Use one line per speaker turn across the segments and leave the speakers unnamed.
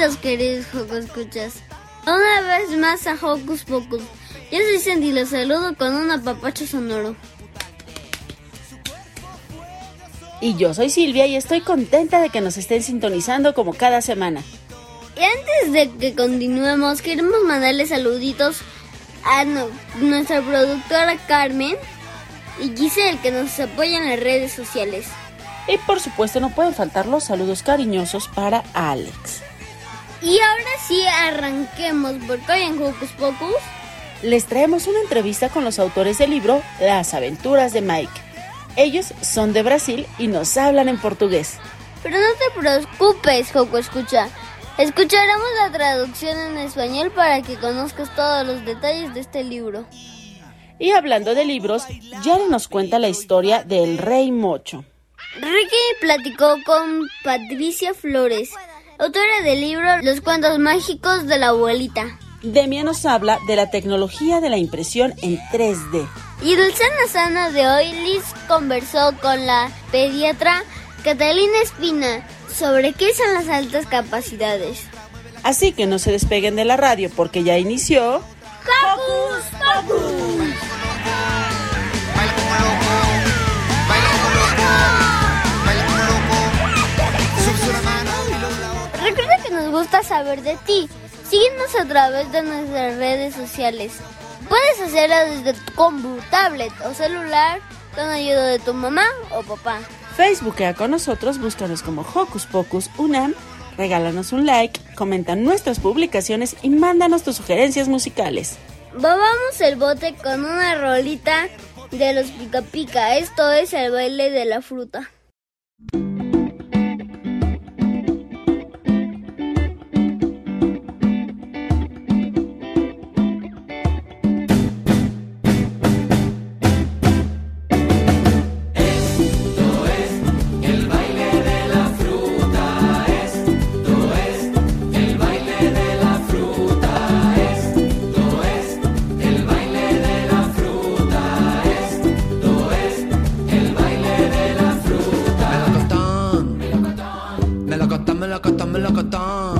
Bienvenidos, queridos Hocus Escuchas. Una vez más a Hocus Pocus. Yo soy Sandy y los saludo con un apapacho sonoro.
Y yo soy Silvia y estoy contenta de que nos estén sintonizando como cada semana.
Y antes de que continuemos, queremos mandarle saluditos a no- nuestra productora Carmen y Giselle que nos apoyan en las redes sociales.
Y por supuesto no pueden faltar los saludos cariñosos para Alex.
Y ahora sí, arranquemos porque hoy en Hocus Pocus
Les traemos una entrevista con los autores del libro Las aventuras de Mike. Ellos son de Brasil y nos hablan en portugués.
Pero no te preocupes, Joco Escucha. Escucharemos la traducción en español para que conozcas todos los detalles de este libro.
Y hablando de libros, Yara nos cuenta la historia del Rey Mocho.
Ricky platicó con Patricia Flores, autora del libro Los cuentos mágicos de la abuelita.
Demia nos habla de la tecnología de la impresión en 3D.
Y del Sana Sana de hoy, Liz conversó con la pediatra Catalina Espina sobre qué son las altas capacidades.
Así que no se despeguen de la radio porque ya inició.
¡Hocus Pocus! Gusta saber de ti. Síguenos a través de nuestras redes sociales. Puedes hacerlo desde tu compu, tablet o celular con ayuda de tu mamá o papá.
Facebookea con nosotros, búscanos como Hocus Pocus Unam, regálanos un like, comenta nuestras publicaciones y mándanos tus sugerencias musicales.
Babamos el bote con una rolita de los pica pica. Esto es el baile de la fruta.
look at them.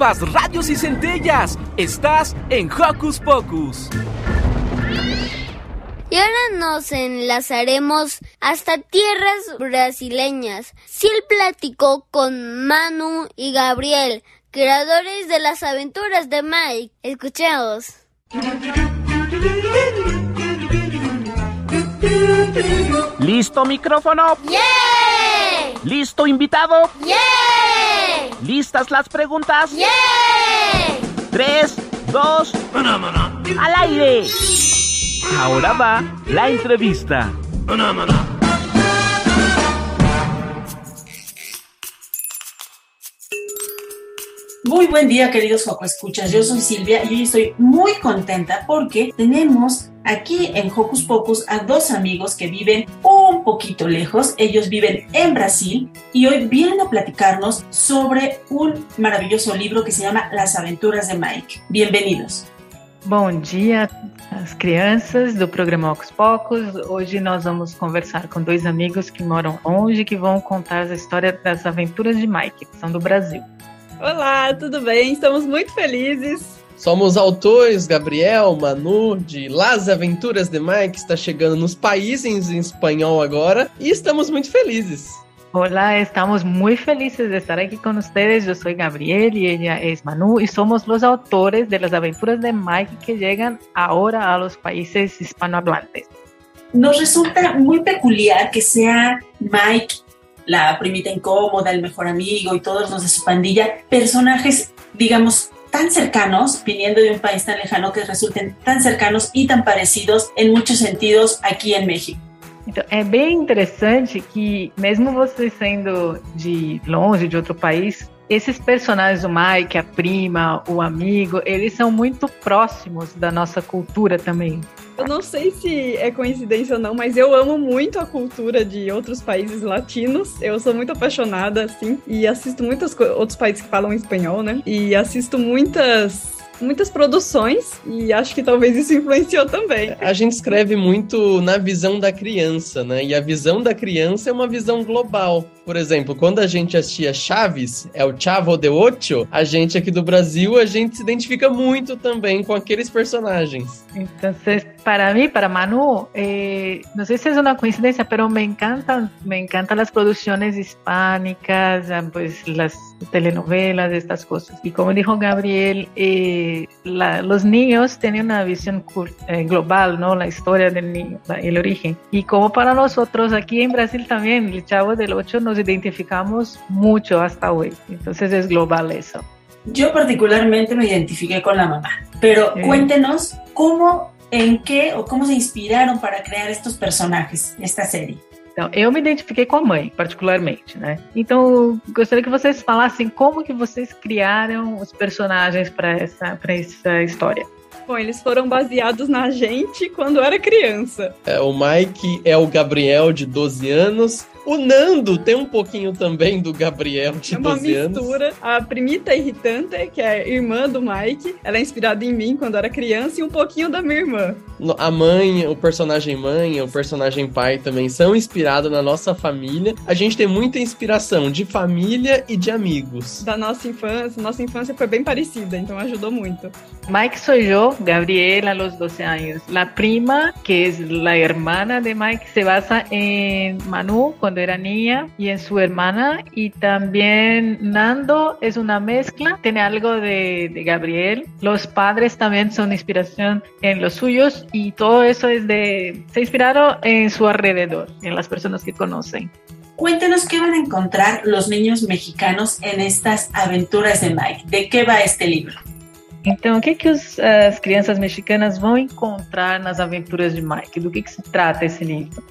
Chispas, radios y centellas. Estás en Hocus Pocus.
Y ahora nos enlazaremos hasta tierras brasileñas. Ciel platicó con Manu y Gabriel, creadores de las aventuras de Mike. Escuchemos.
¿Listo micrófono?
¡Yay!
¿Listo invitado?
¡Yay!
¿Listas las preguntas?
¡Yay!
Tres, dos, al aire. Ahora va la entrevista.
Muy buen día, queridos Joco Escuchas. Yo soy Silvia y hoy estoy muy contenta porque tenemos aquí en Hocus Pocus a dos amigos que viven un poquito lejos. Ellos viven en Brasil y hoy vienen a platicarnos sobre un maravilloso libro que se llama Las aventuras de Mike. Bienvenidos.
Bom dia, as crianças do programa Ocus Pocos. Hoje nós vamos conversar com dois amigos que moram longe que vão contar a história das aventuras de Mike, que são do Brasil.
Olá, tudo bem? Estamos muito felizes.
Somos autores, Gabriel, Manu, de Las Aventuras de Mike, está chegando nos países em espanhol agora e estamos muito felizes.
Hola, estamos muy felices de estar aquí con ustedes. Yo soy Gabriel y ella es Manu y somos los autores de las aventuras de Mike que llegan ahora a los países hispanohablantes.
Nos resulta muy peculiar que sea Mike la primita incómoda, el mejor amigo y todos los de su pandilla, personajes, digamos, tan cercanos, viniendo de un país tan lejano, que resulten tan cercanos y tan parecidos en muchos sentidos aquí en México.
Então, é bem interessante que, mesmo você sendo de longe, de outro país, esses personagens do Mike, a prima, o amigo, eles são muito próximos da nossa cultura também.
Eu não sei se é coincidência ou não, mas eu amo muito a cultura de outros países latinos. Eu sou muito apaixonada, assim, e assisto muitos outros países que falam espanhol, né? E assisto muitas muitas produções e acho que talvez isso influenciou também.
A gente escreve muito na visão da criança, né? E a visão da criança é uma visão global. Por exemplo, quando a gente assistia Chaves, é o Chavo de Ocho, a gente aqui do Brasil, a gente se identifica muito também com aqueles personagens.
Então, para mí, para Manu, eh, no sé si es una coincidencia, pero me encantan, me encantan las producciones hispánicas, pues las telenovelas, estas cosas. Y como dijo Gabriel, eh, los niños tienen una visión eh, global, ¿no? La historia del niño, el origen. Y como para nosotros aquí en Brasil también, el Chavo del Ocho nos identificamos mucho hasta hoy. Entonces es global eso.
Yo particularmente me identifiqué con la mamá, pero
Sí.
cuéntenos cómo, en qué o cómo se inspiraron para crear estos personajes, esta série.
Então, eu me identifiquei com a mãe, particularmente, né? Então, gostaria que vocês falassem como que vocês criaram os personagens para essa, essa história.
Bom, eles foram baseados na gente quando era criança.
É, o Mike é o Gabriel de 12 anos. O Nando tem um pouquinho também do Gabriel de
É uma
12 anos.
mistura. A primita irritante, que é irmã do Mike, ela é inspirada em mim quando era criança e um pouquinho da minha irmã.
A mãe, o personagem mãe, o personagem pai também são inspirados na nossa família. A gente tem muita inspiração de família e de amigos.
Da nossa infância. Nossa infância foi bem parecida, então ajudou muito.
Mike soy yo, Gabriel a los 12 años. La prima, que es la hermana de Mike, se basa en Manu cuando era niña y en su hermana. Y también Nando es una mezcla, tiene algo de, de Gabriel. Los padres también son inspiración en los suyos y todo eso es de, se inspiraron en su alrededor, en las personas que conocen.
Cuéntenos qué van a encontrar los niños mexicanos en estas aventuras de Mike. ¿De qué va este libro?
Então, o que, que os- as crianças mexicanas vão encontrar nas aventuras de Mike? Do que, que se trata esse livro?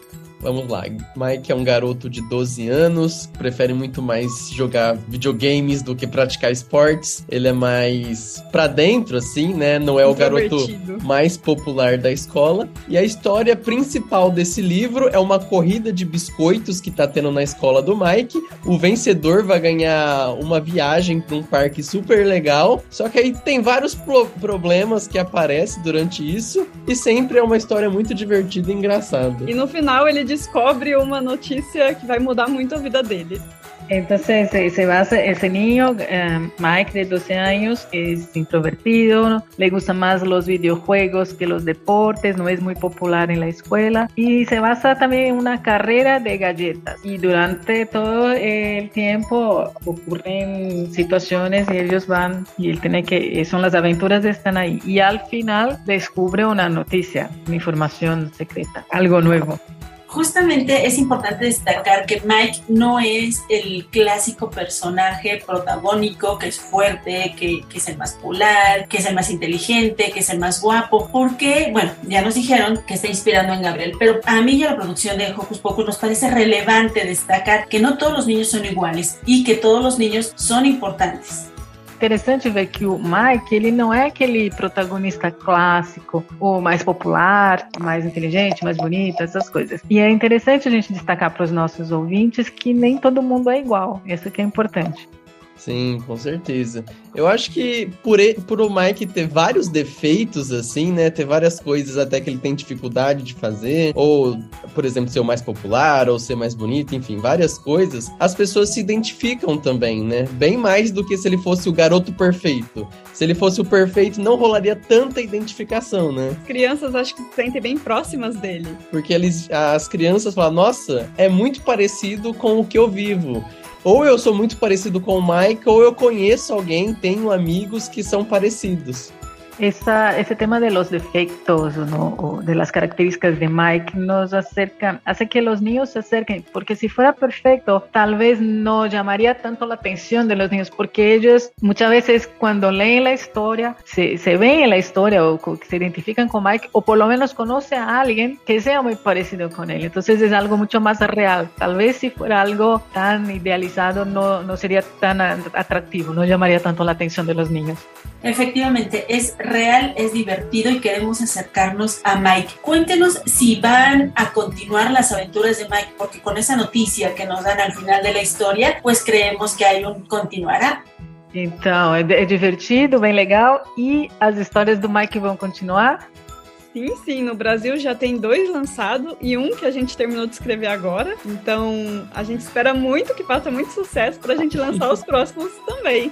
Vamos lá. Mike é um garoto de 12 anos, prefere muito mais jogar videogames do que praticar esportes. Ele é mais pra dentro, assim, né? Não é o garoto mais popular da escola. E a história principal desse livro é uma corrida de biscoitos que tá tendo na escola do Mike. O vencedor vai ganhar uma viagem para um parque super legal. Só que aí tem vários pro- problemas que aparecem durante isso. E sempre é uma história muito divertida e engraçada.
E no final ele descobre uma notícia que vai mudar muito a vida dele.
Entonces se, basa, ese niño, eh, Mike de 12 años, es introvertido, le gustan más los videojuegos que los deportes, no es muy popular en la escuela y se basa también en una carrera de galletas. Y durante todo el tiempo ocurren situaciones y ellos van y él tiene que, son las aventuras están ahí. Y al final descubre una noticia, una información secreta, algo nuevo.
Justamente es importante destacar que Mike no es el clásico personaje protagónico que es fuerte, que, es el más popular, que es el más inteligente, que es el más guapo, porque, bueno, ya nos dijeron que está inspirando en Gabriel, pero a mí y a la producción de Hocus Pocus nos parece relevante destacar que no todos los niños son iguales y que todos los niños son importantes.
Interessante ver que o Mike, ele não é aquele protagonista clássico, o mais popular, mais inteligente, mais bonito, essas coisas. E é interessante a gente destacar para os nossos ouvintes que nem todo mundo é igual. Isso que é importante.
Sim, com certeza. Eu acho que por, e- por o Mike ter vários defeitos, assim, né? Ter várias coisas até que ele tem dificuldade de fazer, ou, por exemplo, ser o mais popular, ou ser mais bonito, enfim, várias coisas, as pessoas se identificam também, né? Bem mais do que se ele fosse o garoto perfeito. Se ele fosse o perfeito, não rolaria tanta identificação, né?
As crianças acho que se sentem bem próximas dele.
Porque eles, as crianças falam, nossa, é muito parecido com o que eu vivo. Ou eu sou muito parecido com o Mike, ou eu conheço alguém, tenho amigos que são parecidos.
Esa, ese tema de los defectos o de las características de Mike nos acerca, hace que los niños se acerquen, porque si fuera perfecto, tal vez no llamaría tanto la atención de los niños, porque ellos muchas veces cuando leen la historia, se, ven en la historia o se identifican con Mike, o por lo menos conoce a alguien que sea muy parecido con él. Entonces es algo mucho más real. Tal vez si fuera algo tan idealizado, no, no sería tan atractivo, no llamaría tanto la atención de los niños.
Efectivamente, es real, es divertido y queremos acercarnos a Mike. Cuéntenos si van a continuar las aventuras de Mike, porque con esa noticia que nos dan al final de la historia, pues creemos que hay un continuará.
Então, é, é divertido, bem legal. E as histórias do Mike vão continuar.
Sim, sim, no Brasil já tem dois lançados e um que a gente terminou de escrever agora. Então a gente espera muito que faça muito sucesso pra gente lançar os próximos também.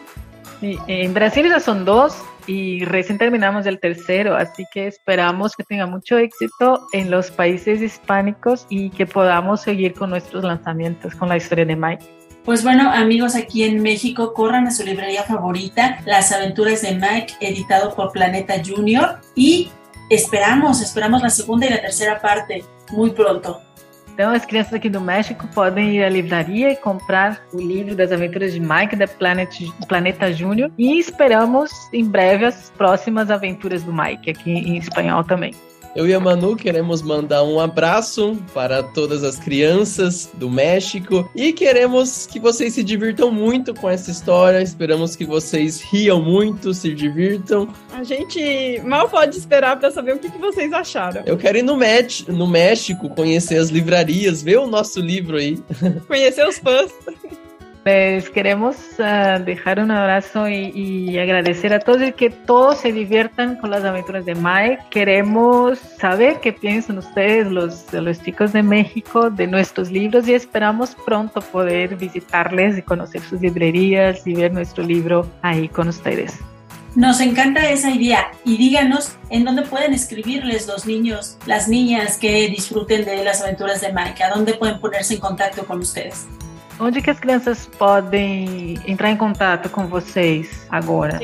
E, em Brasil já são dois e recém terminamos o terceiro, assim que esperamos que tenha muito éxito em los países hispânicos e que podamos seguir com nossos lançamentos com a história de Mike.
Pues bueno, amigos, aquí en México, corran a su librería favorita, Las aventuras de Mike, editado por Planeta Junior. Y esperamos, esperamos la segunda y la tercera parte muy pronto.
Então, as crianças aqui do México podem ir à livraria e comprar o livro das aventuras de Mike da Planet, Planeta Júnior. E esperamos em breve as próximas aventuras do Mike, aqui em espanhol também.
Eu e a Manu queremos mandar um abraço para todas as crianças do México e queremos que vocês se divirtam muito com essa história. Esperamos que vocês riam muito, se divirtam.
A gente mal pode esperar pra saber o que, que vocês acharam.
Eu quero ir no, Met, no México conhecer as livrarias, ver o nosso livro aí.
Conhecer os fãs.
Les queremos uh, dejar un abrazo y, agradecer a todos y que todos se diviertan con las aventuras de Mike. Queremos saber qué piensan ustedes, los, los chicos de México, de nuestros libros y esperamos pronto poder visitarles y conocer sus librerías y ver nuestro libro ahí con ustedes.
Nos encanta esa idea y díganos en dónde pueden escribirles los niños, las niñas que disfruten de las aventuras de Mike, a dónde pueden ponerse en contacto con ustedes.
Onde que as crianças podem entrar em contato com vocês agora?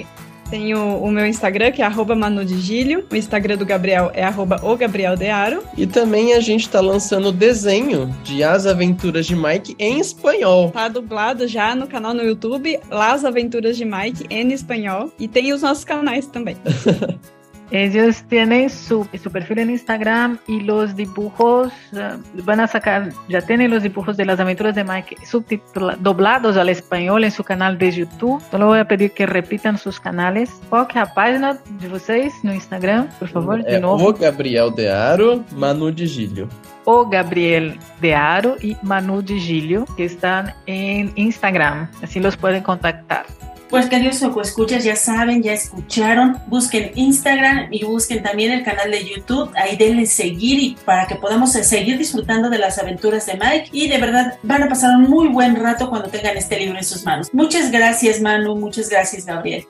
Tem o, o, meu Instagram, que é arroba manudigílio. O Instagram do Gabriel é arroba o Gabriel Dearo.
E também a gente tá lançando desenho de As Aventuras de Mike em espanhol.
Tá dublado já no canal no YouTube, Las Aventuras de Mike em espanhol. E tem os nossos canais também.
Ellos tienen su, su perfil en Instagram y los dibujos uh, van a sacar, ya tienen los dibujos de las aventuras de Mike doblados al español en su canal de YouTube. Solo voy a pedir que repitan sus canales. ¿Cuál es la página de ustedes no Instagram, por favor? De
É
nuevo.
o Gabriel de Aro, Manu de Gílio.
o Gabriel de Aro y Manu de Gilio, que están en Instagram. Así los pueden contactar.
Pues queridos escuchas, ya saben, ya escucharon, busquen Instagram y busquen también el canal de YouTube, ahí denle seguir y para que podamos seguir disfrutando de las aventuras de Mike y de verdad van a pasar un muy buen rato cuando tengan este libro en sus manos. Muchas gracias Manu, muchas gracias Gabriel.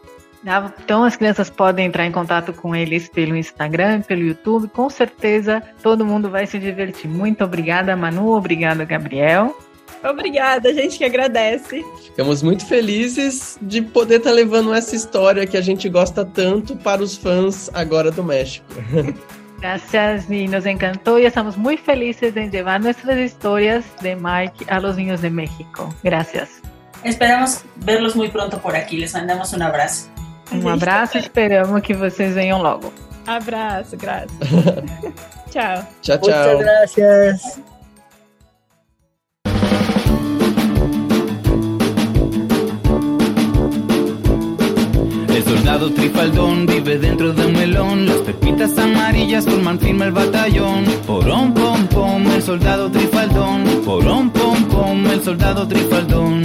Então as crianças podem entrar em contato com eles pelo Instagram, pelo YouTube. Com certeza todo mundo vai se divertir. Muito obrigada, Manu. Obrigada, Gabriel.
Obrigada, a gente que agradece.
Ficamos muito felizes de poder estar levando essa história que a gente gosta tanto para os fãs agora do México.
Gracias y nos encantó y estamos muy felices de llevar nuestras historias de Mike a los niños de México. Gracias.
Esperamos verlos muy pronto por aquí. Les mandamos un abrazo.
Um abraço e esperamos que vocês venham logo.
Abraço, graças. tchau.
Tchau, tchau.
Muchas gracias.
Soldado trifaldón vive dentro de un melón. Las pepitas amarillas forman firme el batallón. Porón, pom, pom, el soldado trifaldón. Porón, pom, pom, el soldado trifaldón.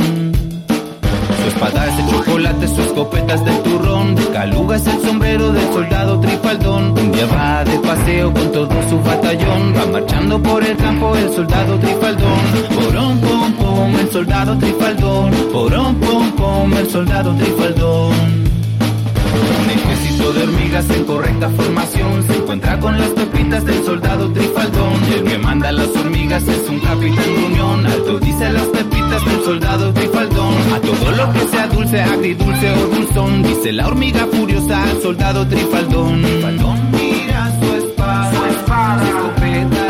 Su espada es de chocolate, su escopeta es de turrón. De caluga es el sombrero del soldado trifaldón. Un día va de paseo con todo su batallón. Va marchando por el campo el soldado trifaldón. Porón, pom, pom, el soldado trifaldón. Porón, pom, pom, el soldado trifaldón. De hormigas en correcta formación se encuentra con las pepitas del soldado trifaldón. El que manda las hormigas es un capitán de unión. Alto dice las pepitas del soldado trifaldón. A todo lo que sea dulce, agridulce o dulzón, dice la hormiga furiosa al soldado trifaldón. Trifaldón mira su espada, su espada, su escopeta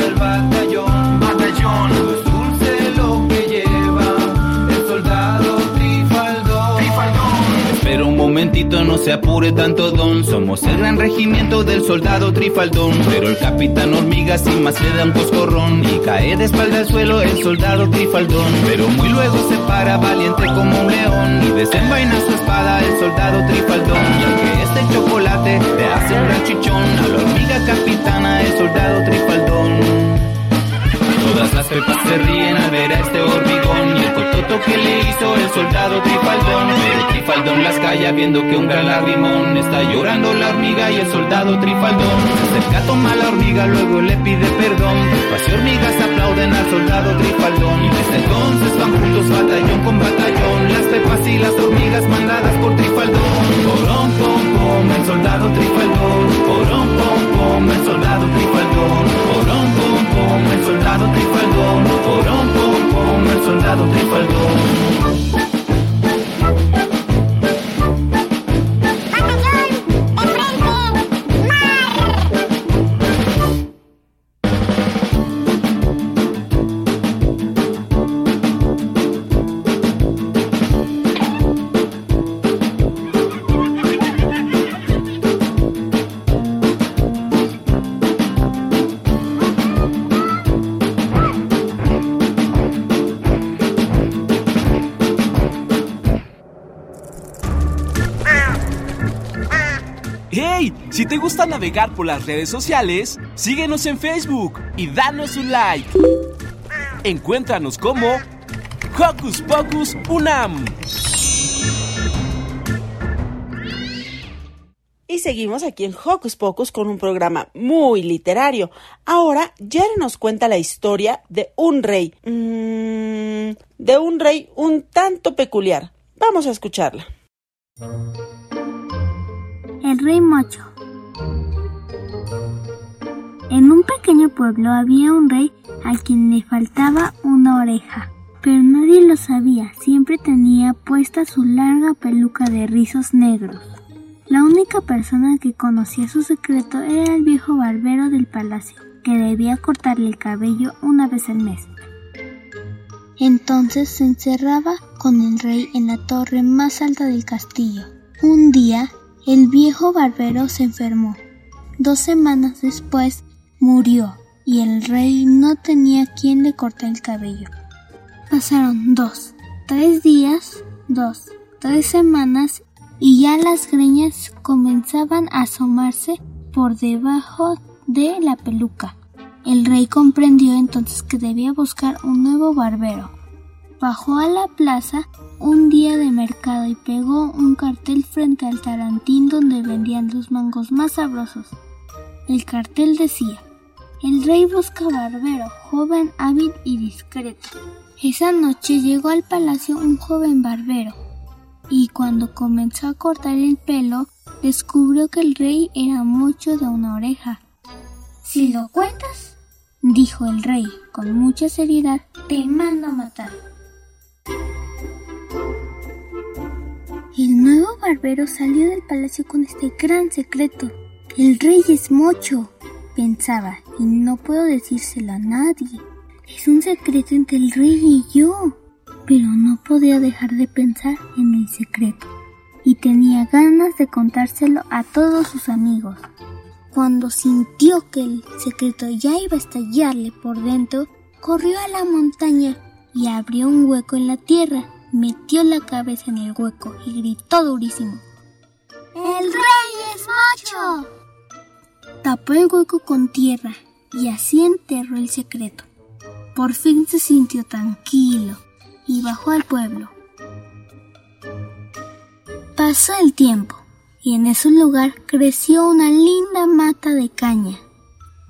momentito, no se apure tanto don. Somos el gran regimiento del soldado trifaldón. Pero el capitán hormiga sin más le da un coscorrón. Y cae de espalda al suelo el soldado trifaldón. Pero muy luego se para valiente como un león. Y desenvaina su espada el soldado trifaldón. Y aunque este chocolate le hace un gran chichón. A la hormiga capitana el soldado trifaldón. Las pepas se ríen al ver a este hormigón y el cototo que le hizo el soldado Trifaldón. Pero Trifaldón las calla viendo que un gran lagrimón está llorando la hormiga y el soldado Trifaldón. Se acerca, toma la hormiga, luego le pide perdón. Pepas y hormigas aplauden al soldado Trifaldón y desde entonces van juntos batallón con batallón. Las pepas y las hormigas mandadas por Trifaldón. Porón, pom, pom, el soldado Trifaldón. Porón, pom, pom, el soldado Trifaldón. Porón, pom, pom, el soldado Trifaldón. Porón, pom, pom, el soldado Trifaldón.
Navegar por las redes sociales, síguenos en Facebook y danos un like. Encuéntranos como Hocus Pocus Unam.
Y seguimos aquí en Hocus Pocus con un programa muy literario. Ahora, Jerry nos cuenta la historia de un rey. Mm, de un rey un tanto peculiar. Vamos a escucharla.
El rey mocho. En un pequeño pueblo había un rey a quien le faltaba una oreja, pero nadie lo sabía, siempre tenía puesta su larga peluca de rizos negros. La única persona que conocía su secreto era el viejo barbero del palacio, que debía cortarle el cabello una vez al mes. Entonces se encerraba con el rey en la torre más alta del castillo. Un día, el viejo barbero se enfermó Dos semanas después murió y el rey no tenía quien le cortar el cabello. Pasaron dos, tres días, dos, tres semanas y ya las greñas comenzaban a asomarse por debajo de la peluca. El rey comprendió entonces que debía buscar un nuevo barbero. Bajó a la plaza un día de mercado y pegó un cartel frente al tarantín donde vendían los mangos más sabrosos. El cartel decía, el rey busca barbero, joven, hábil y discreto. Esa noche llegó al palacio un joven barbero y cuando comenzó a cortar el pelo descubrió que el rey era mucho de una oreja. Si lo cuentas, dijo el rey con mucha seriedad, te mando a matar. El nuevo barbero salió del palacio con este gran secreto. El rey es mocho, pensaba, y no puedo decírselo a nadie. Es un secreto entre el rey y yo. Pero no podía dejar de pensar en el secreto, y tenía ganas de contárselo a todos sus amigos. Cuando sintió que el secreto ya iba a estallarle por dentro, corrió a la montaña y abrió un hueco en la tierra, metió la cabeza en el hueco y gritó durísimo.
¡El rey es macho!
Tapó el hueco con tierra y así enterró el secreto. Por fin se sintió tranquilo y bajó al pueblo. Pasó el tiempo y en ese lugar creció una linda mata de caña.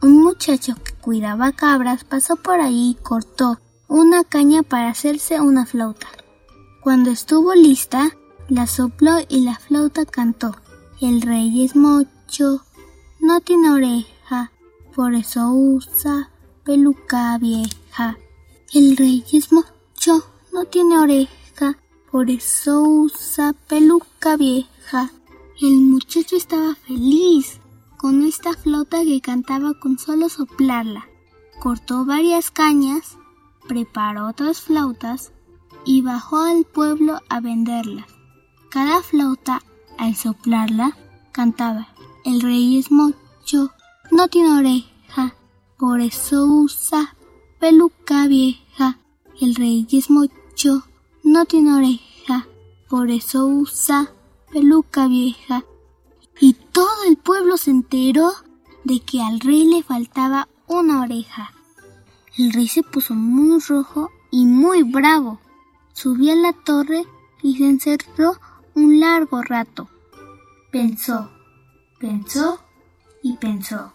Un muchacho que cuidaba cabras pasó por ahí y cortó una caña para hacerse una flauta. Cuando estuvo lista, la sopló y la flauta cantó. El rey es mocho, no tiene oreja, por eso usa peluca vieja. El rey es mocho, no tiene oreja, por eso usa peluca vieja. El muchacho estaba feliz con esta flauta que cantaba con solo soplarla. Cortó varias cañas, preparó otras flautas y bajó al pueblo a venderlas. Cada flauta, al soplarla, cantaba, el rey es mocho, no tiene oreja, por eso usa peluca vieja. El rey es mocho, no tiene oreja, por eso usa peluca vieja. Y todo el pueblo se enteró de que al rey le faltaba una oreja. El rey se puso muy rojo y muy bravo. Subió a la torre y se encerró un largo rato. Pensó, pensó y pensó.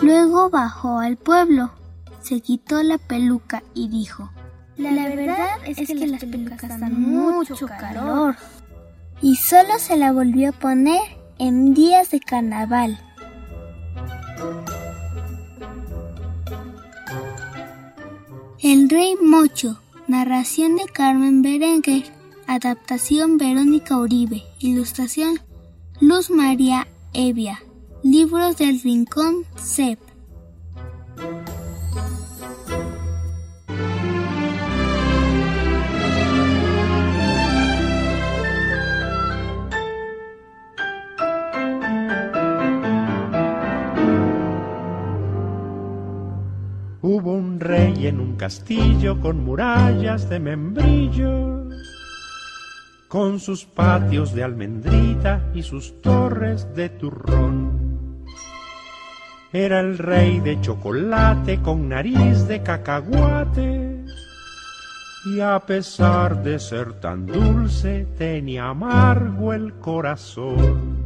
Luego bajó al pueblo, se quitó la peluca y dijo, la, verdad es que, las pelucas dan mucho calor. Y solo se la volvió a poner en días de carnaval. El Rey Mocho, narración de Carmen Berenguer, adaptación Verónica Uribe, ilustración Luz María Evia, libros del Rincón CEP.
En un castillo con murallas de membrillo, con sus patios de almendrita y sus torres de turrón. Era el rey de chocolate con nariz de cacahuate y a pesar de ser tan dulce tenía amargo el corazón.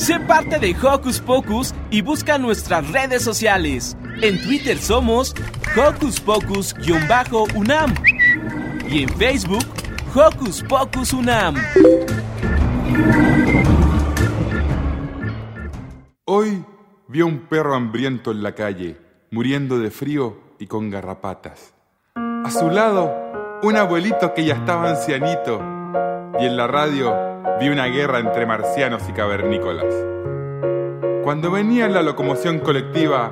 Sé parte de Hocus Pocus y busca nuestras redes sociales. En Twitter somos Hocus Pocus-UNAM y en Facebook Hocus Pocus UNAM.
Hoy vi a un perro hambriento en la calle, muriendo de frío y con garrapatas. A su lado, un abuelito que ya estaba ancianito. Y en la radio vi una guerra entre marcianos y cavernícolas. Cuando venía en la locomoción colectiva,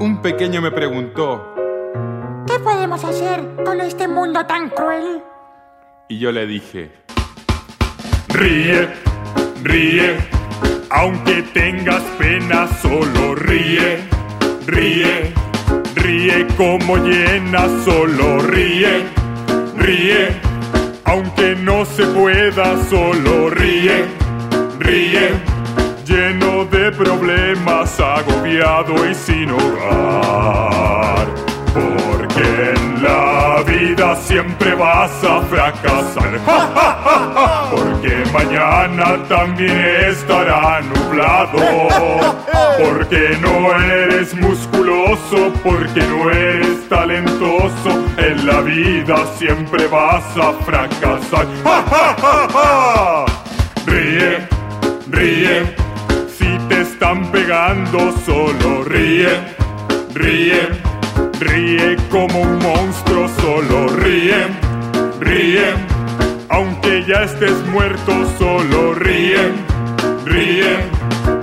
un pequeño me preguntó,
¿Qué podemos hacer con este mundo tan cruel?
y yo le dije,
Ríe, ríe, aunque tengas pena, solo ríe, ríe, ríe como llena, solo ríe, ríe, aunque no se pueda, solo ríe, ríe, lleno de problemas, agobiado y sin hogar. Porque en la siempre vas a fracasar. ¡Ja, ja, ja, ja! Porque mañana también estará nublado. Porque no eres musculoso, porque no eres talentoso. En la vida siempre vas a fracasar. ¡Ja, ja, ja, ja! Ríe, ríe. Si te están pegando, solo ríe, ríe. Ríe como un monstruo, solo ríe, ríe. Aunque ya estés muerto, solo ríe, ríe.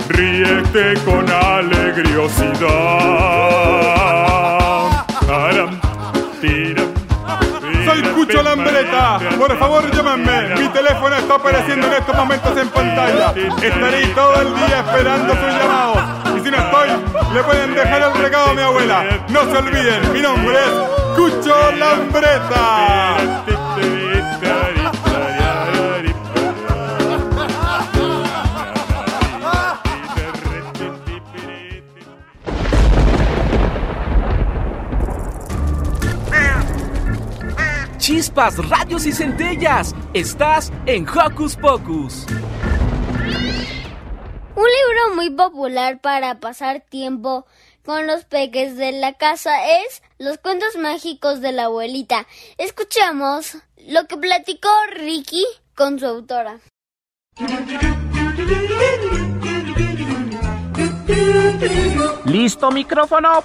Ríete con alegriosidad.
Soy Cucho Lambreta. Por favor, llámenme. Mi teléfono está apareciendo en estos momentos en pantalla. Estaré todo el día esperando sus llamados. Y si no estoy, le pueden dejar el recado a mi abuela. No se olviden, mi nombre es Cucho Lambreta.
Chispas, radios y centellas. Estás en Hocus Pocus.
Muy popular para pasar tiempo con los peques de la casa es Los cuentos mágicos de la abuelita. Escuchamos lo que platicó Ricky con su autora.
¿Listo micrófono?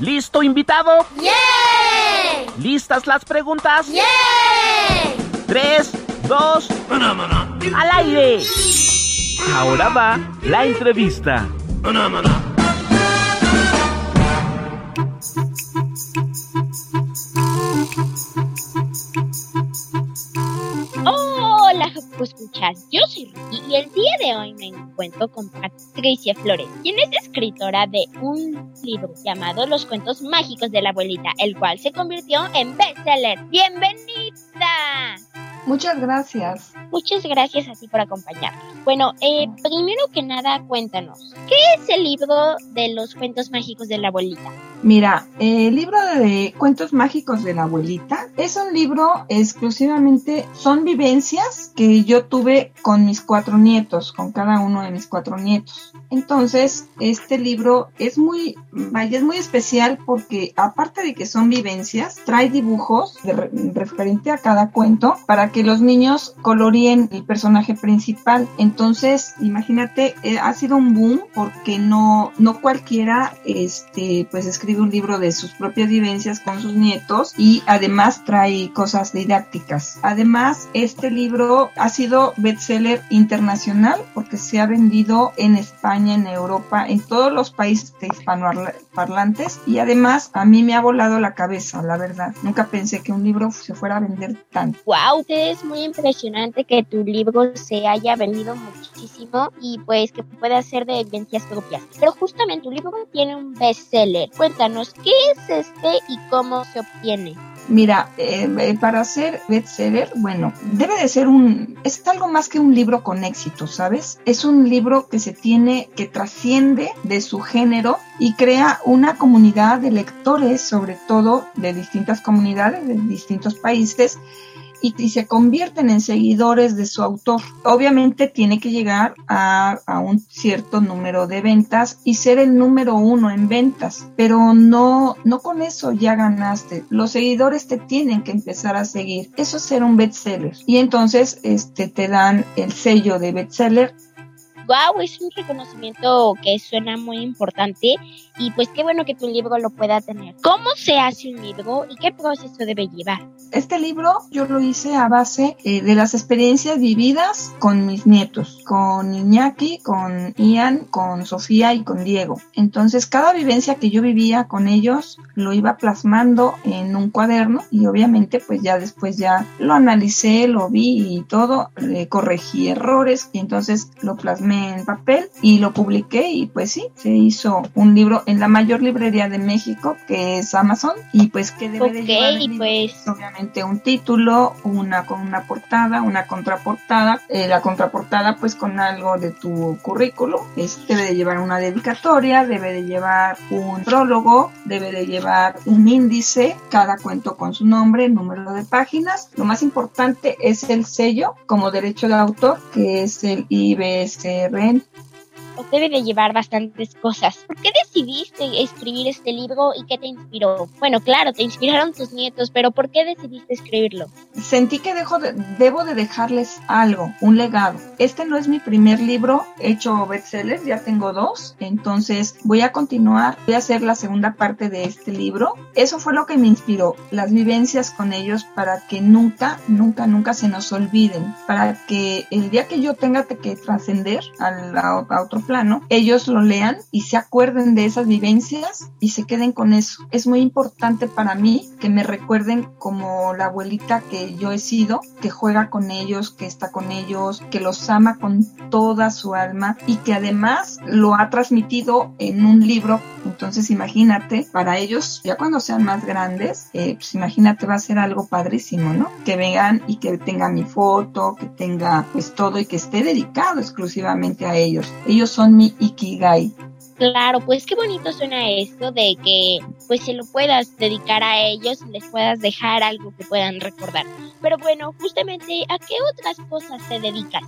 ¿Listo invitado? ¿Listas las preguntas? Tres, dos, al aire. Ahora va la entrevista.
Hola, escuchas. Yo soy Ricky y el día de hoy me encuentro con Patricia Flores, quien es escritora de un libro llamado Los cuentos mágicos de la abuelita, el cual se convirtió en bestseller. ¡Bienvenida!
Muchas gracias.
Muchas gracias a ti por acompañarnos. Bueno, eh, primero que nada, cuéntanos, ¿qué es el libro de los cuentos mágicos de la abuelita?
Mira, el libro de cuentos mágicos de la abuelita es un libro exclusivamente, son vivencias que yo tuve con mis cuatro nietos, con cada uno de mis cuatro nietos. Entonces, este libro es muy, vaya, es muy especial porque aparte de que son vivencias, trae dibujos de re- referente a cada cuento para que los niños coloreen el personaje principal. Entonces, imagínate, eh, ha sido un boom porque no, no cualquiera, este, pues escribe un libro de sus propias vivencias con sus nietos y además trae cosas didácticas. Además, este libro ha sido bestseller internacional porque se ha vendido en España, en Europa, en todos los países hispanoparlantes y además a mí me ha volado la cabeza, la verdad. Nunca pensé que un libro se fuera a vender tanto.
Wow, es muy impresionante que tu libro se haya vendido muchísimo y pues que pueda ser de vivencias propias. Pero justamente tu libro tiene un bestseller. Cuéntanos, ¿qué es este y cómo se obtiene?
Mira, eh, eh, para ser bestseller, bueno, debe de ser un, es algo más que un libro con éxito, ¿sabes? Es un libro que se tiene, que trasciende de su género y crea una comunidad de lectores, sobre todo de distintas comunidades, de distintos países, y, y se convierten en seguidores de su autor. Obviamente tiene que llegar a, a un cierto número de ventas y ser el número uno en ventas, pero no, no con eso ya ganaste. Los seguidores te tienen que empezar a seguir. Eso es ser un bestseller. Y entonces este, te dan el sello de bestseller
Wow, es un reconocimiento que suena muy importante y pues qué bueno que tu libro lo pueda tener. ¿Cómo se hace un libro y qué proceso debe llevar?
Este libro yo lo hice a base eh, de las experiencias vividas con mis nietos, con Iñaki, con Ian, con Sofía y con Diego. Entonces cada vivencia que yo vivía con ellos lo iba plasmando en un cuaderno y obviamente pues ya después ya lo analicé, lo vi y todo, eh, corregí errores y entonces lo plasmé en papel y lo publiqué y pues sí, se hizo un libro en la mayor librería de México que es Amazon y pues que debe de llevar el libro?
pues
obviamente un título, una con una portada, una contraportada, eh, la contraportada pues con algo de tu currículo, es, debe de llevar una dedicatoria, debe de llevar un prólogo, debe de llevar un índice, cada cuento con su nombre, número de páginas. Lo más importante es el sello como derecho de autor, que es el IBSRN.
Os debe de llevar bastantes cosas. ¿Por qué decidiste escribir este libro y qué te inspiró? Bueno, claro, te inspiraron tus nietos, pero ¿por qué decidiste escribirlo?
Sentí que dejo de- debo de dejarles algo, un legado. Este no es mi primer libro hecho bestseller, ya tengo dos, entonces voy a continuar, voy a hacer la segunda parte de este libro. Eso fue lo que me inspiró, las vivencias con ellos para que nunca, nunca, nunca se nos olviden, para que el día que yo tenga que trascender al- a, a otro plano, ellos lo lean y se acuerden de esas vivencias y se queden con eso. Es muy importante para mí que me recuerden como la abuelita que yo he sido, que juega con ellos, que está con ellos, que los ama con toda su alma y que además lo ha transmitido en un libro. Entonces imagínate, para ellos, ya cuando sean más grandes, eh, pues imagínate, va a ser algo padrísimo, ¿no? Que vengan y que tenga mi foto, que tenga pues todo y que esté dedicado exclusivamente a ellos. Ellos son mi ikigai.
Claro, pues qué bonito suena esto de que pues se lo puedas dedicar a ellos y les puedas dejar algo que puedan recordar. Pero bueno, justamente, ¿a qué otras cosas te dedicas?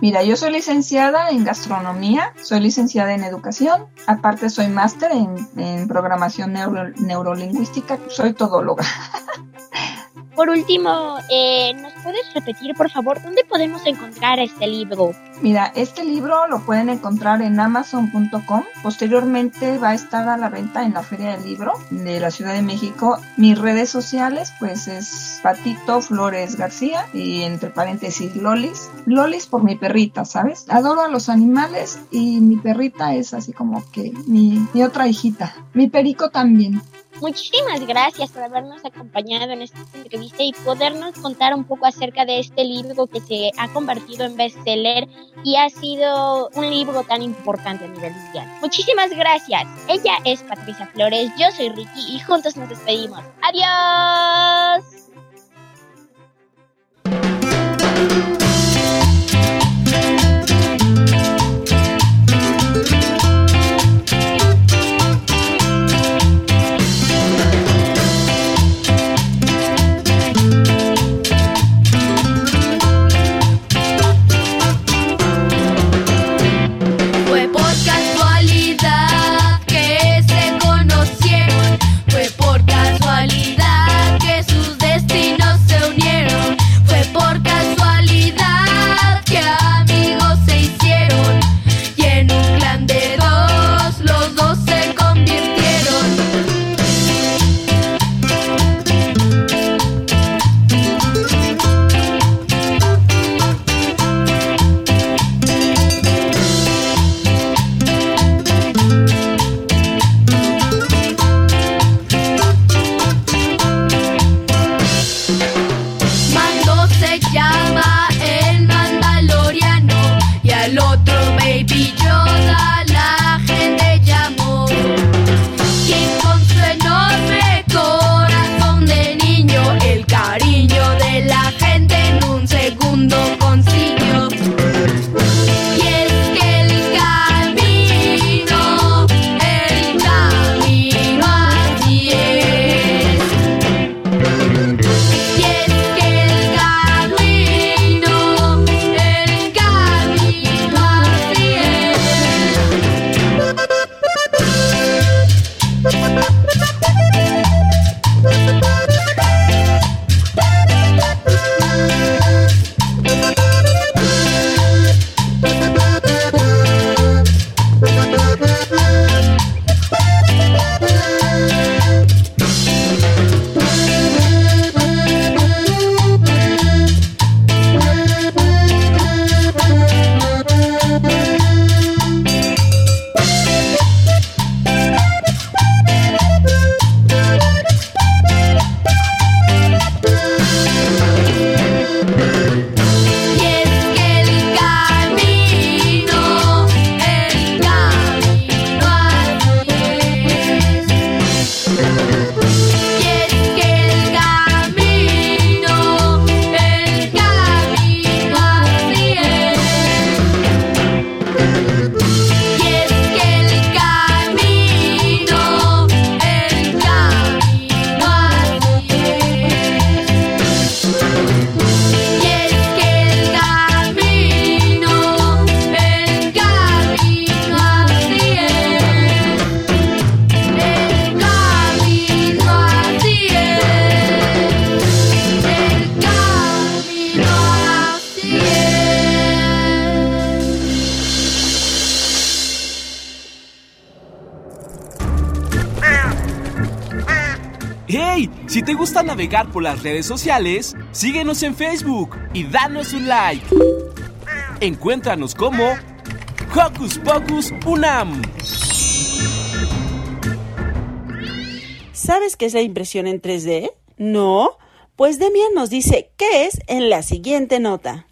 Mira, yo soy licenciada en gastronomía, soy licenciada en educación, aparte soy máster en, en programación neuro- neurolingüística, soy todóloga.
Por último, eh, ¿nos puedes repetir, por favor, dónde podemos encontrar este libro?
Mira, este libro lo pueden encontrar en amazon.com. Posteriormente va a estar a la venta en la Feria del Libro de la Ciudad de México. Mis redes sociales, pues es Patito Flores García y entre paréntesis Lolis. Lolis por mi perrita, ¿sabes? Adoro a los animales y mi perrita es así como que mi, mi otra hijita. Mi perico también.
Muchísimas gracias por habernos acompañado en esta entrevista y podernos contar un poco acerca de este libro que se ha convertido en bestseller y ha sido un libro tan importante a nivel mundial. Muchísimas gracias. Ella es Patricia Flores, yo soy Ricky y juntos nos despedimos. ¡Adiós!
¡Hey! Si te gusta navegar por las redes sociales, síguenos en Facebook y danos un like. Encuéntranos como Hocus Pocus Unam.
¿Sabes qué es la impresión en 3D? ¿No? Pues Demian nos dice qué es en la siguiente nota.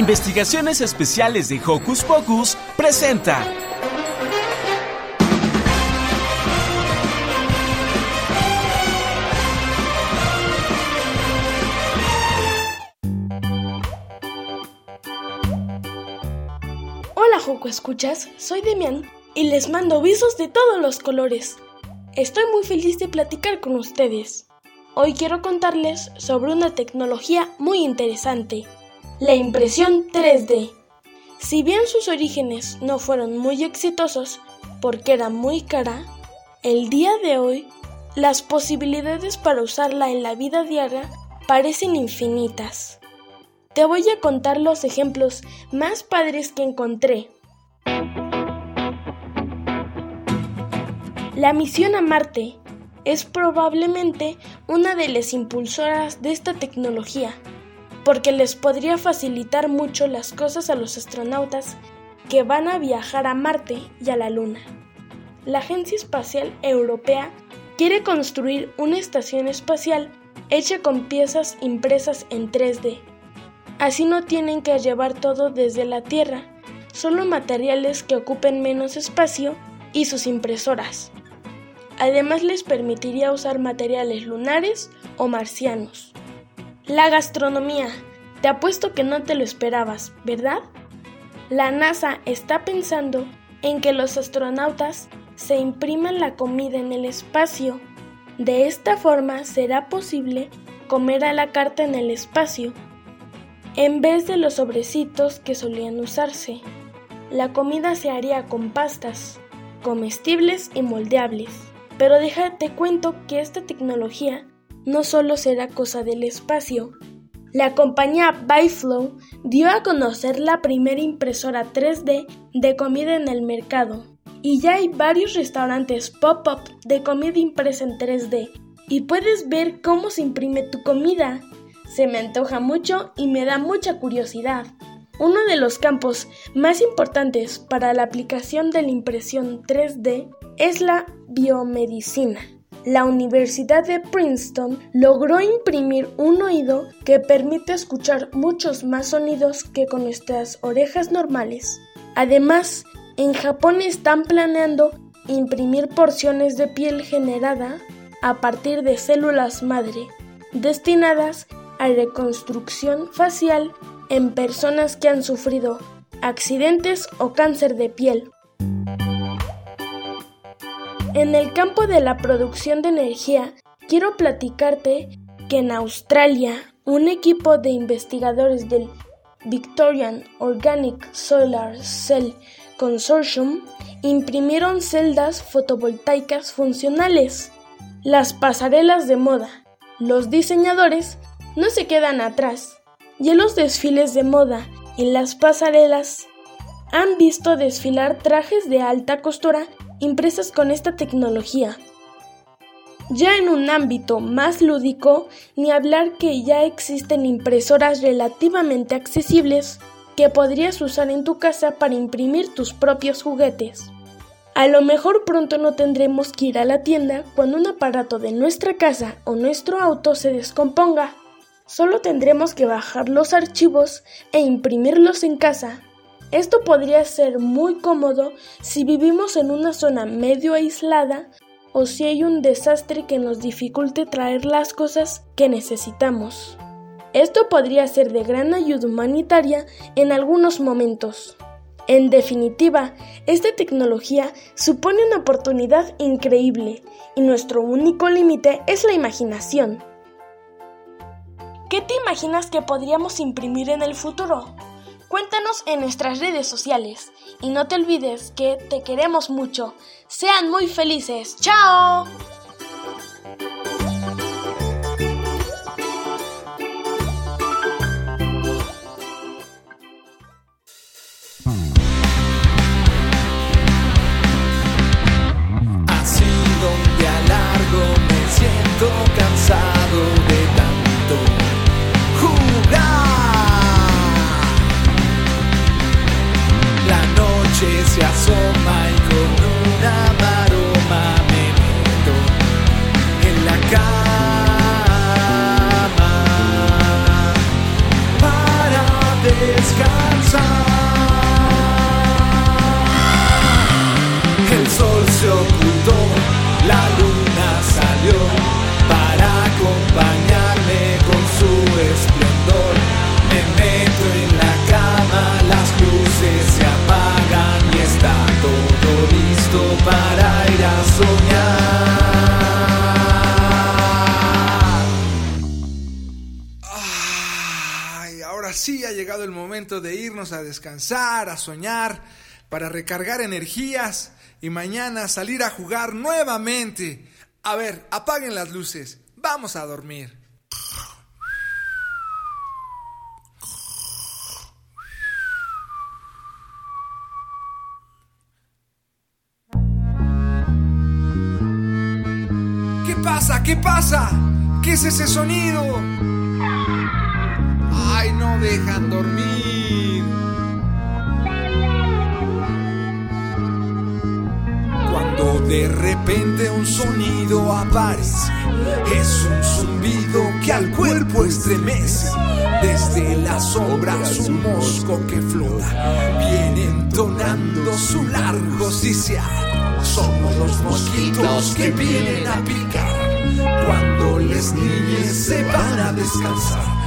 Investigaciones Especiales de Hocus Pocus presenta.
Hola Joco Escuchas, soy Demian y les mando besos de todos los colores. Estoy muy feliz de platicar con ustedes. Hoy quiero contarles sobre una tecnología muy interesante, la impresión 3D. Si bien sus orígenes no fueron muy exitosos porque era muy cara, el día de hoy las posibilidades para usarla en la vida diaria parecen infinitas. Te voy a contar los ejemplos más padres que encontré. La misión a Marte es probablemente una de las impulsoras de esta tecnología, porque les podría facilitar mucho las cosas a los astronautas que van a viajar a Marte y a la Luna. La Agencia Espacial Europea quiere construir una estación espacial hecha con piezas impresas en 3D. Así no tienen que llevar todo desde la Tierra, solo materiales que ocupen menos espacio y sus impresoras. Además les permitiría usar materiales lunares o marcianos. La gastronomía. Te apuesto que no te lo esperabas, ¿verdad? La NASA está pensando en que los astronautas se impriman la comida en el espacio. De esta forma será posible comer a la carta en el espacio, en vez de los sobrecitos que solían usarse. La comida se haría con pastas, comestibles y moldeables. Pero déjate cuento que esta tecnología no solo será cosa del espacio. La compañía Byflow dio a conocer la primera impresora 3D de comida en el mercado. Y ya hay varios restaurantes pop-up de comida impresa en 3D. Y puedes ver cómo se imprime tu comida. Se me antoja mucho y me da mucha curiosidad. Uno de los campos más importantes para la aplicación de la impresión 3D es la biomedicina. La Universidad de Princeton logró imprimir un oído que permite escuchar muchos más sonidos que con nuestras orejas normales. Además, en Japón están planeando imprimir porciones de piel generada a partir de células madre, destinadas a reconstrucción facial en personas que han sufrido accidentes o cáncer de piel. En el campo de la producción de energía, quiero platicarte que en Australia, un equipo de investigadores del Victorian Organic Solar Cell Consortium imprimieron celdas fotovoltaicas funcionales. Las pasarelas de moda. Los diseñadores no se quedan atrás. Y en los desfiles de moda y las pasarelas han visto desfilar trajes de alta costura impresas con esta tecnología. Ya en un ámbito más lúdico, ni hablar que ya existen impresoras relativamente accesibles que podrías usar en tu casa para imprimir tus propios juguetes. A lo mejor pronto no tendremos que ir a la tienda cuando un aparato de nuestra casa o nuestro auto se descomponga. Solo tendremos que bajar los archivos e imprimirlos en casa esto podría ser muy cómodo si vivimos en una zona medio aislada o si hay un desastre que nos dificulte traer las cosas que necesitamos. Esto podría ser de gran ayuda humanitaria en algunos momentos. En definitiva, esta tecnología supone una oportunidad increíble y nuestro único límite es la imaginación. ¿Qué te imaginas que podríamos imprimir en el futuro? Cuéntanos en nuestras redes sociales y no te olvides que te queremos mucho. Sean muy felices. ¡Chao!
Así donde alargo me siento cansado. noche se asoma y con una llegado el momento de irnos a descansar, a soñar, para recargar energías y mañana salir a jugar nuevamente. A ver, apaguen las luces, vamos a dormir. ¿Qué pasa? ¿Qué pasa? ¿Qué es ese sonido? Dejan dormir. Cuando de repente un sonido aparece, es un zumbido que al cuerpo estremece. Desde las sombras un mosco que flota, viene entonando su largo sisear. Somos los mosquitos que vienen a picar cuando les niñes se van a descansar.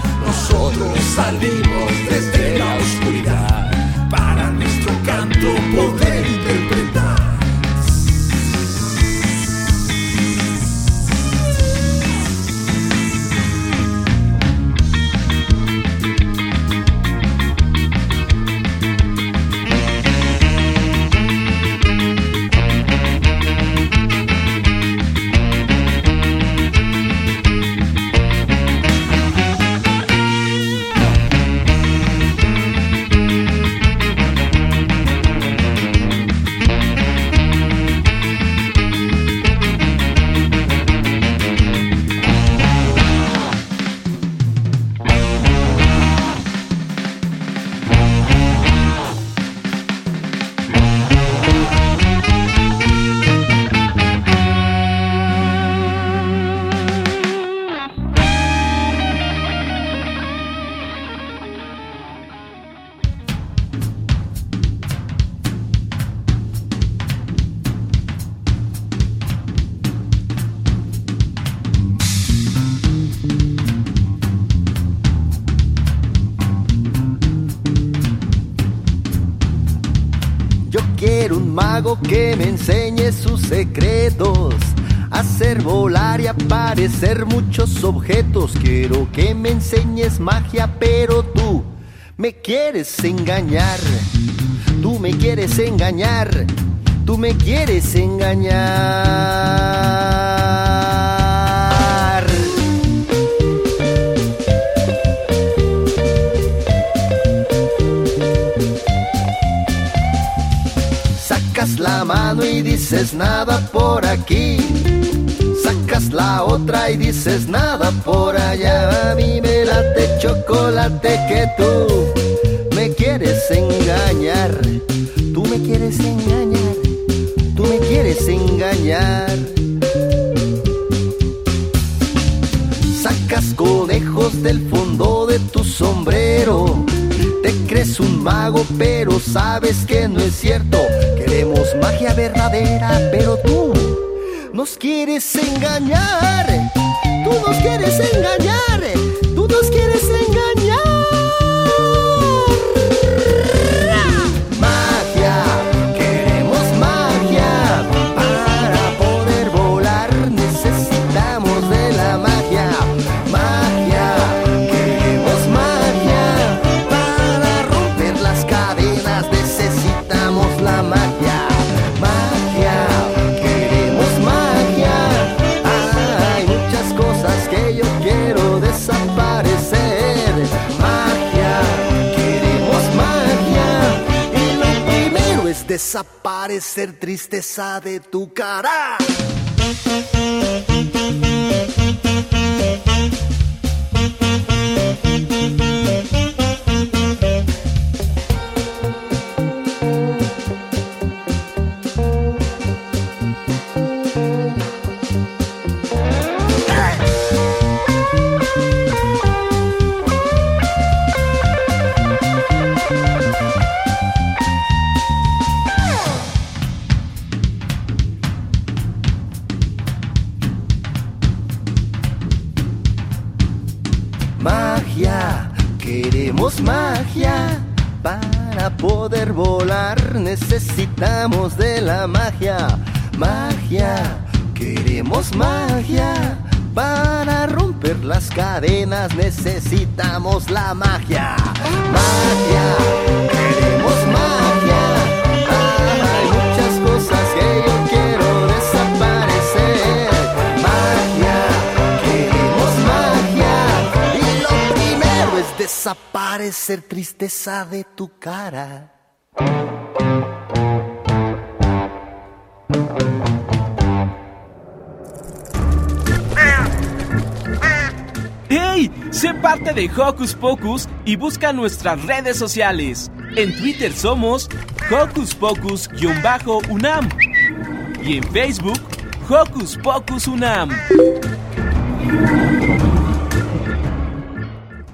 Nosotros salimos desde la oscuridad para nuestro canto poder interpretar.
Secretos. Hacer volar y aparecer muchos objetos. Quiero que me enseñes magia, pero tú me quieres engañar. Tú me quieres engañar. Tú me quieres engañar. Dices nada por aquí. Sacas la otra y dices nada por allá. A mí me late chocolate que tú me quieres engañar. Tú me quieres engañar. Tú me quieres engañar. Sacas conejos del fondo de tu sombrero. Te crees un mago, pero sabes que magia verdadera, pero tú nos quieres engañar. Tú nos quieres engañar. Tú nos quieres engañar. Desaparecer tristeza de tu cara. Necesitamos de la magia. Magia, queremos magia. Para romper las cadenas necesitamos la magia. Magia, queremos magia. Hay muchas cosas que yo quiero desaparecer. Magia, queremos magia. Y lo primero es desaparecer tristeza de tu cara.
¡Hey! Sé parte de Hocus Pocus y busca nuestras redes sociales. En Twitter somos Hocus Pocus-UNAM y en Facebook Hocus Pocus UNAM.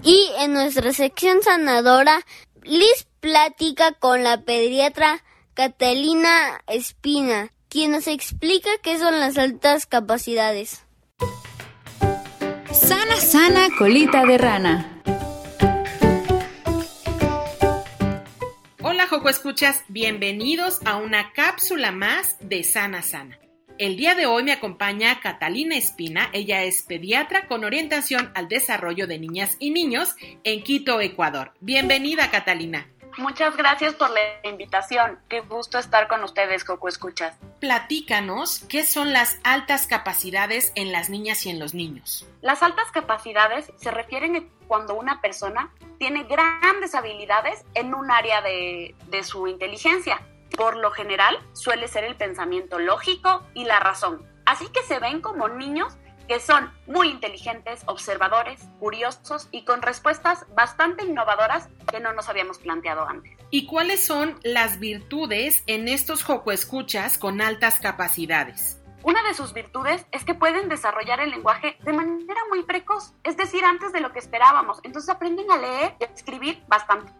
Y en nuestra sección sanadora, Liz platica con la pediatra Catalina Espina, quien nos explica qué son las altas capacidades.
Sana, sana, colita de rana.
Hola Joco Escuchas, bienvenidos a una cápsula más de Sana Sana. El día de hoy me acompaña Catalina Espina, ella es pediatra con orientación al desarrollo de niñas y niños en Quito, Ecuador. Bienvenida Catalina.
Muchas gracias por la invitación. Qué gusto estar con ustedes, Coco Escuchas.
Platícanos qué son las altas capacidades en las niñas y en los niños.
Las altas capacidades se refieren a cuando una persona tiene grandes habilidades en un área de, de su inteligencia. Por lo general suele ser el pensamiento lógico y la razón. Así que se ven como niños que son muy inteligentes, observadores, curiosos y con respuestas bastante innovadoras que no nos habíamos planteado antes.
¿Y cuáles son las virtudes en estos Joco Escuchas con altas capacidades?
Una de sus virtudes es que pueden desarrollar el lenguaje de manera muy precoz, es decir, antes de lo que esperábamos. Entonces aprenden a leer y a escribir bastante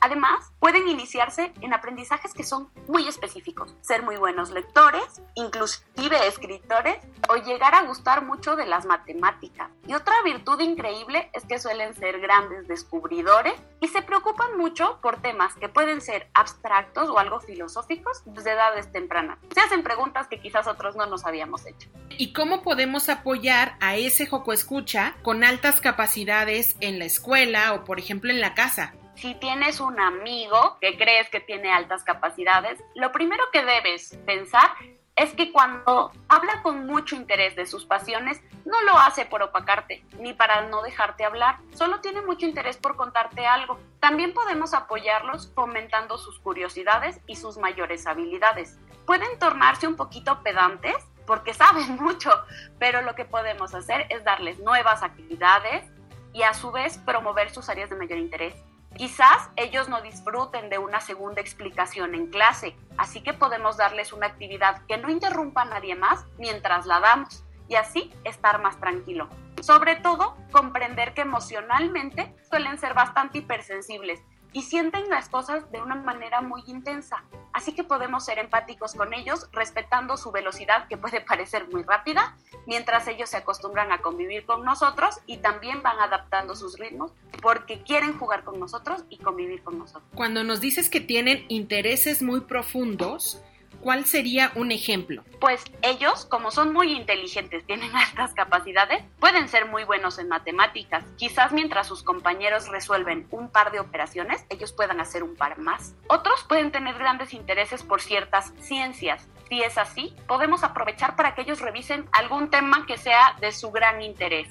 Además, pueden iniciarse en aprendizajes que son muy específicos, ser muy buenos lectores, inclusive escritores, o llegar a gustar mucho de las matemáticas. Y otra virtud increíble es que suelen ser grandes descubridores y se preocupan mucho por temas que pueden ser abstractos o algo filosóficos desde edades tempranas. Se hacen preguntas que quizás otros no nos habíamos hecho.
¿Y cómo podemos apoyar a ese Joco Escucha con altas capacidades en la escuela o, por ejemplo, en la casa?
Si tienes un amigo que crees que tiene altas capacidades, lo primero que debes pensar es que cuando habla con mucho interés de sus pasiones, no lo hace por opacarte ni para no dejarte hablar, solo tiene mucho interés por contarte algo. También podemos apoyarlos fomentando sus curiosidades y sus mayores habilidades. Pueden tornarse un poquito pedantes porque saben mucho, pero lo que podemos hacer es darles nuevas actividades y a su vez promover sus áreas de mayor interés. Quizás ellos no disfruten de una segunda explicación en clase, así que podemos darles una actividad que no interrumpa a nadie más mientras la damos y así estar más tranquilo. Sobre todo, comprender que emocionalmente suelen ser bastante hipersensibles y sienten las cosas de una manera muy intensa. Así que podemos ser empáticos con ellos, respetando su velocidad que puede parecer muy rápida, mientras ellos se acostumbran a convivir con nosotros y también van adaptando sus ritmos porque quieren jugar con nosotros y convivir con nosotros.
Cuando nos dices que tienen intereses muy profundos, ¿cuál sería un ejemplo?
Pues ellos, como son muy inteligentes, tienen altas capacidades, pueden ser muy buenos en matemáticas. Quizás mientras sus compañeros resuelven un par de operaciones, ellos puedan hacer un par más. Otros pueden tener grandes intereses por ciertas ciencias. Si es así, podemos aprovechar para que ellos revisen algún tema que sea de su gran interés.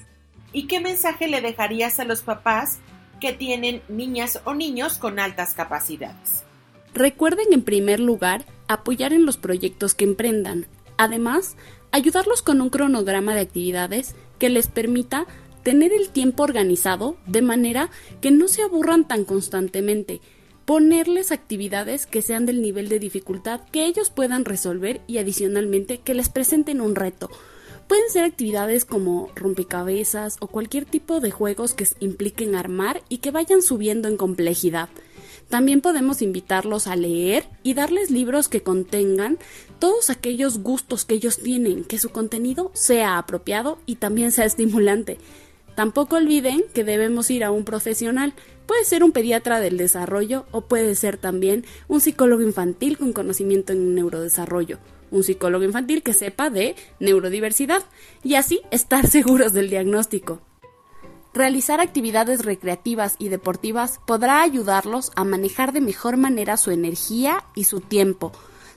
¿Y qué mensaje le dejarías a los papás que tienen niñas o niños con altas capacidades?
Recuerden en primer lugar apoyar en los proyectos que emprendan. Además, ayudarlos con un cronograma de actividades que les permita tener el tiempo organizado de manera que no se aburran tan constantemente. Ponerles actividades que sean del nivel de dificultad que ellos puedan resolver y adicionalmente que les presenten un reto. Pueden ser actividades como rompecabezas o cualquier tipo de juegos que impliquen armar y que vayan subiendo en complejidad. También podemos invitarlos a leer y darles libros que contengan todos aquellos gustos que ellos tienen, que su contenido sea apropiado y también sea estimulante. Tampoco olviden que debemos ir a un profesional. Puede ser un pediatra del desarrollo o puede ser también un psicólogo infantil con conocimiento en neurodesarrollo, un psicólogo infantil que sepa de neurodiversidad y así estar seguros del diagnóstico. Realizar actividades recreativas y deportivas podrá ayudarlos a manejar de mejor manera su energía y su tiempo,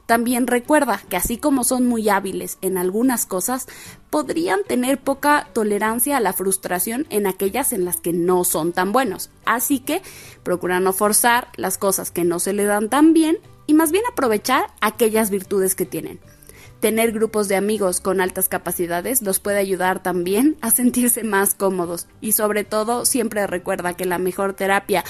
también recuerda que así como son muy hábiles en algunas cosas, podrían tener poca tolerancia a la frustración en aquellas en las que no son tan buenos. Así que procura no forzar las cosas que no se le dan tan bien y más bien aprovechar aquellas virtudes que tienen. Tener grupos de amigos con altas capacidades los puede ayudar también a sentirse más cómodos. Y sobre todo siempre recuerda que la mejor terapia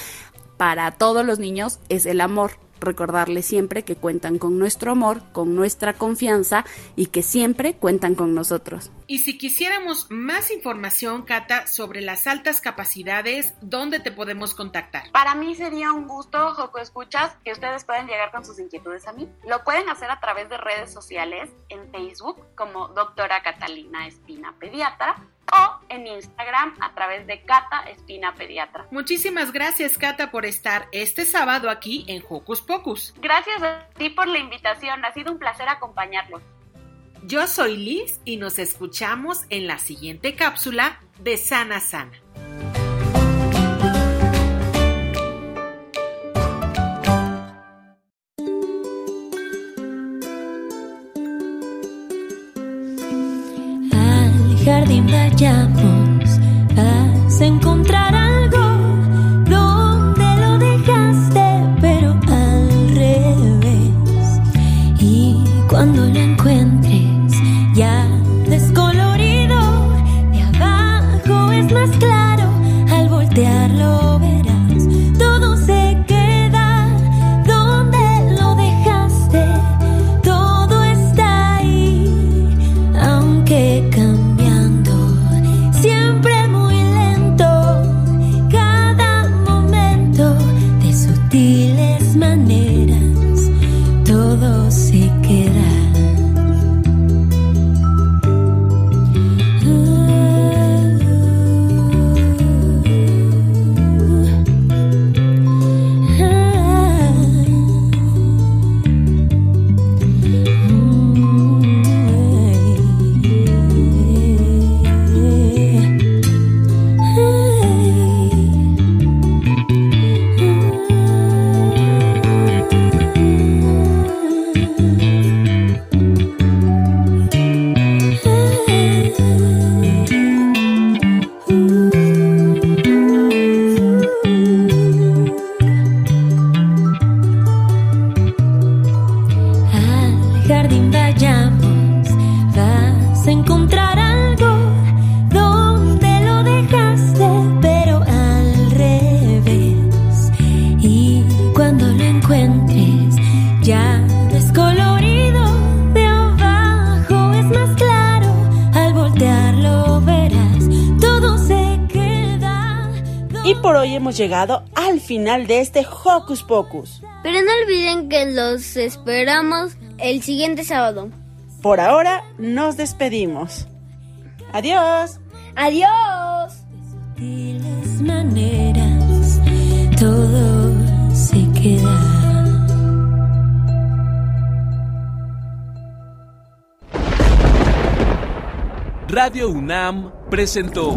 para todos los niños es el amor recordarles siempre que cuentan con nuestro amor, con nuestra confianza y que siempre cuentan con nosotros.
Y si quisiéramos más información, Cata, sobre las altas capacidades, ¿dónde te podemos contactar?
Para mí sería un gusto, Joco Escuchas, que ustedes puedan llegar con sus inquietudes a mí. Lo pueden hacer a través de redes sociales, en Facebook, como doctora Catalina Espina Pediatra, o en Instagram a través de Cata Espina Pediatra.
Muchísimas gracias, Cata, por estar este sábado aquí en Hocus Pocus.
Gracias a ti por la invitación, ha sido un placer acompañarlos.
Yo soy Liz y nos escuchamos en la siguiente cápsula de Sana Sana.
Jardín vayamos, a encontrar
llegado al final de este Hocus Pocus.
Pero no olviden que los esperamos el siguiente sábado.
Por ahora nos despedimos. Adiós.
Adiós.
Sutiles maneras, todo se queda.
Radio UNAM presentó